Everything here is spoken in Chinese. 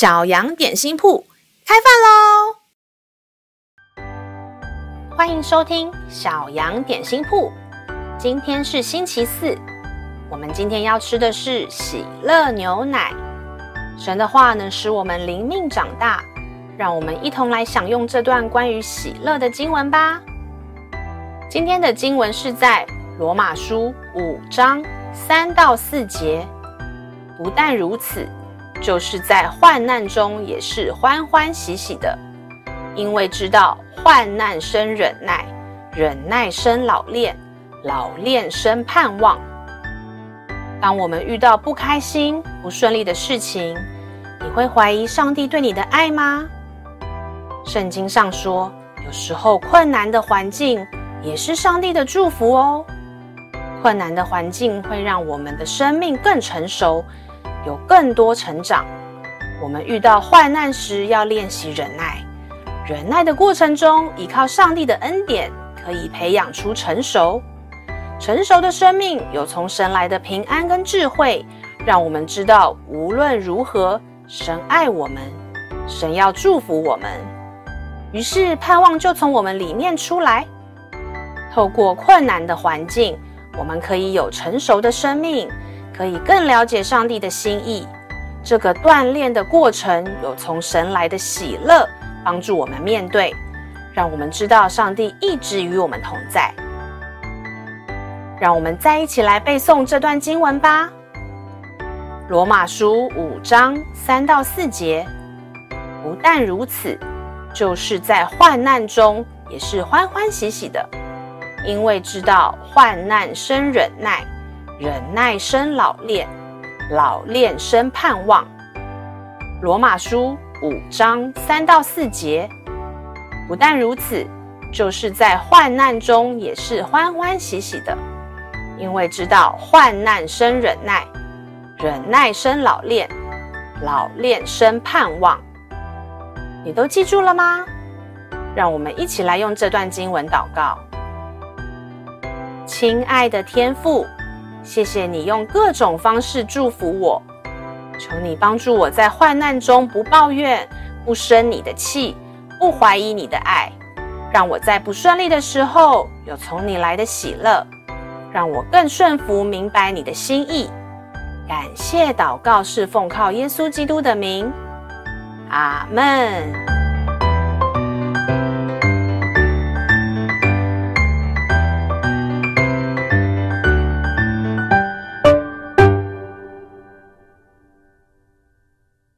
小羊点心铺开饭喽！欢迎收听小羊点心铺。今天是星期四，我们今天要吃的是喜乐牛奶。神的话能使我们灵命长大，让我们一同来享用这段关于喜乐的经文吧。今天的经文是在罗马书五章三到四节。不但如此。就是在患难中也是欢欢喜喜的，因为知道患难生忍耐，忍耐生老练，老练生盼望。当我们遇到不开心、不顺利的事情，你会怀疑上帝对你的爱吗？圣经上说，有时候困难的环境也是上帝的祝福哦。困难的环境会让我们的生命更成熟。有更多成长。我们遇到患难时，要练习忍耐。忍耐的过程中，依靠上帝的恩典，可以培养出成熟。成熟的生命有从神来的平安跟智慧，让我们知道无论如何，神爱我们，神要祝福我们。于是盼望就从我们里面出来。透过困难的环境，我们可以有成熟的生命。可以更了解上帝的心意。这个锻炼的过程有从神来的喜乐帮助我们面对，让我们知道上帝一直与我们同在。让我们再一起来背诵这段经文吧。罗马书五章三到四节。不但如此，就是在患难中也是欢欢喜喜的，因为知道患难生忍耐。忍耐生老练，老练生盼望。罗马书五章三到四节。不但如此，就是在患难中也是欢欢喜喜的，因为知道患难生忍耐，忍耐生老练，老练生盼望。你都记住了吗？让我们一起来用这段经文祷告。亲爱的天父。谢谢你用各种方式祝福我，求你帮助我在患难中不抱怨、不生你的气、不怀疑你的爱，让我在不顺利的时候有从你来的喜乐，让我更顺服、明白你的心意。感谢祷告是奉靠耶稣基督的名，阿门。